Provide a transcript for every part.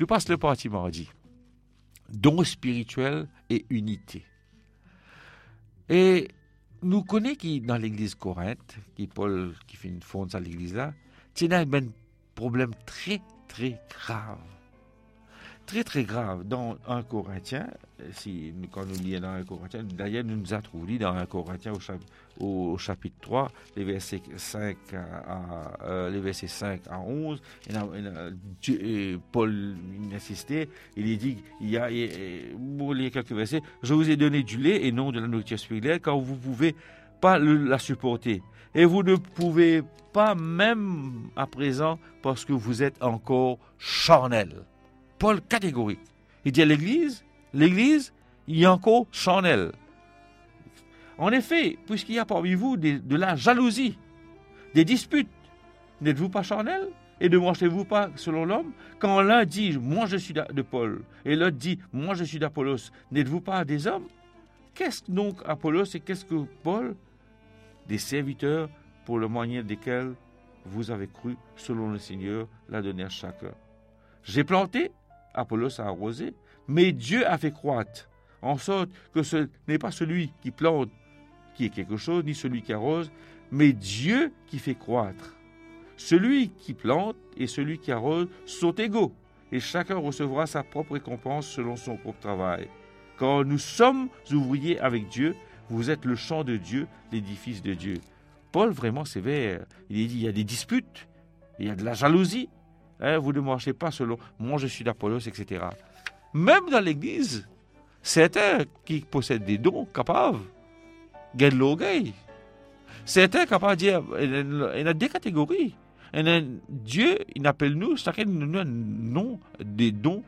Nous passe le parti mardi. Don spirituel et unité. Et nous connaissons qui dans l'église Corinthe, qui Paul qui fait une fonde à l'église là, tient un problème très très grave très très grave dans un Corinthien, si, quand nous lisons dans un Corinthien, d'ailleurs nous nous a trouvé dans un Corinthien au, chapitre 3, les versets 5 à, euh, les versets 5 à 11, et, Paul insistait, il dit, il y a, pour lire quelques versets, je vous ai donné du lait et non de la nourriture spirituelle, car vous ne pouvez pas la supporter. Et vous ne pouvez pas même à présent parce que vous êtes encore charnel. Paul catégorique. Il dit à l'Église, l'Église, il y a encore. En effet, puisqu'il y a parmi vous de la jalousie, des disputes, n'êtes-vous pas charnel? Et ne mangez-vous pas selon l'homme? Quand l'un dit moi je suis de Paul et l'autre dit moi je suis d'Apollos, n'êtes-vous pas des hommes? Qu'est-ce donc Apollos et qu'est-ce que Paul? Des serviteurs pour le moyen desquels vous avez cru selon le Seigneur l'a donné à chacun. J'ai planté, Apollos a arrosé, mais Dieu a fait croître, en sorte que ce n'est pas celui qui plante qui est quelque chose, ni celui qui arrose, mais Dieu qui fait croître. Celui qui plante et celui qui arrose sont égaux, et chacun recevra sa propre récompense selon son propre travail. Quand nous sommes ouvriers avec Dieu, vous êtes le champ de Dieu, l'édifice de Dieu. Paul, vraiment sévère, il dit il y a des disputes, il y a de la jalousie, Hein, vous ne marchez pas selon moi, je suis d'Apollos, etc. Même dans l'Église, certains qui possèdent des dons capables gagnent l'orgueil. Certains capables de dire, il y a deux catégories. Dieu, il appelle nous, chacun nous un nom, des dons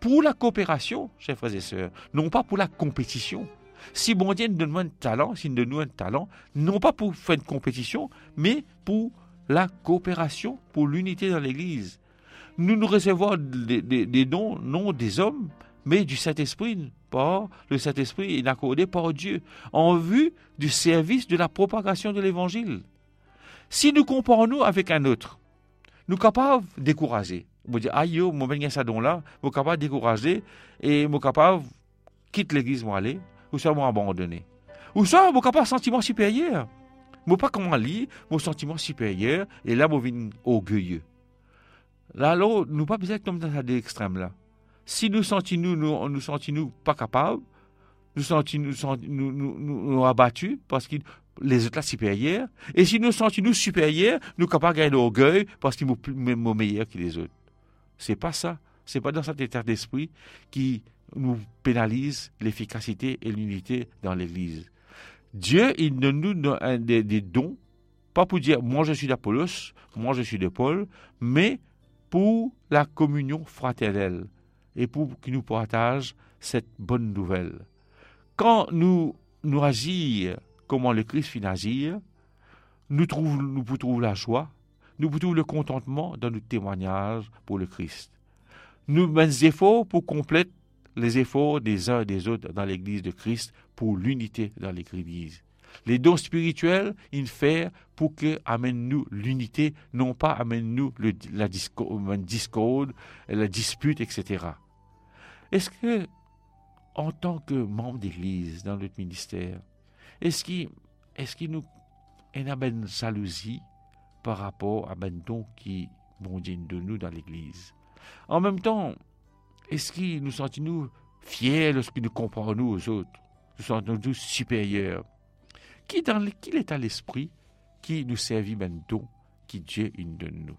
pour la coopération, chers frères et sœurs, non pas pour la compétition. Si bon Dieu nous donne un talent, s'il nous donne un talent, non pas pour faire une compétition, mais pour la coopération pour l'unité dans l'Église. Nous nous recevons des, dons, non des hommes, mais du Saint-Esprit. Par le Saint-Esprit est accordé par Dieu en vue du service de la propagation de l'Évangile. Si nous comparons-nous avec un autre, nous capables de décourager. Vous dire, aïe, moi, ben, ça don là, nous capables de décourager et nous capables de quitter l'église, moi, aller, ou soit abandonner. Ou soit nous capables sentiment supérieur. Moi, pas comment lire, mon sentiment supérieur, et là, moi, orgueilleux. Là, là, nous pas besoin comme dans l'extrême là. Si nous sentons nous, nous, nous sentons nous pas capables, nous nous, nous, nous, nous, abattus parce que les autres là supérieurs. Et si nous sentons nous supérieurs, nous capables de gagner l'orgueil parce qu'ils sont meilleurs que les autres. C'est pas ça. C'est pas dans cet état d'esprit qui nous pénalise l'efficacité et l'unité dans l'Église. Dieu, il nous donne des, des, dons, pas pour dire moi je suis d'Apollos, moi je suis de Paul, mais pour la communion fraternelle et pour qu'il nous partage cette bonne nouvelle. Quand nous nous agir comment le Christ fit agir, nous trouvons, la joie, nous trouvons le contentement dans notre témoignage pour le Christ. Nous des efforts pour compléter les efforts des uns et des autres dans l'Église de Christ pour l'unité dans l'Église. Les dons spirituels, ils font pour que amène-nous l'unité, non pas amène-nous la discorde, la dispute, etc. Est-ce que, en tant que membre d'Église dans notre ministère, est-ce qu'il est nous y a une jalousie par rapport à ben don qui bon de nous dans l'Église? En même temps, est-ce que nous sentons-nous fiers lorsque nous comparons nous aux autres? Nous sentons-nous supérieurs? Qui, est à l'esprit qui nous servit maintenant, qui Dieu une de nous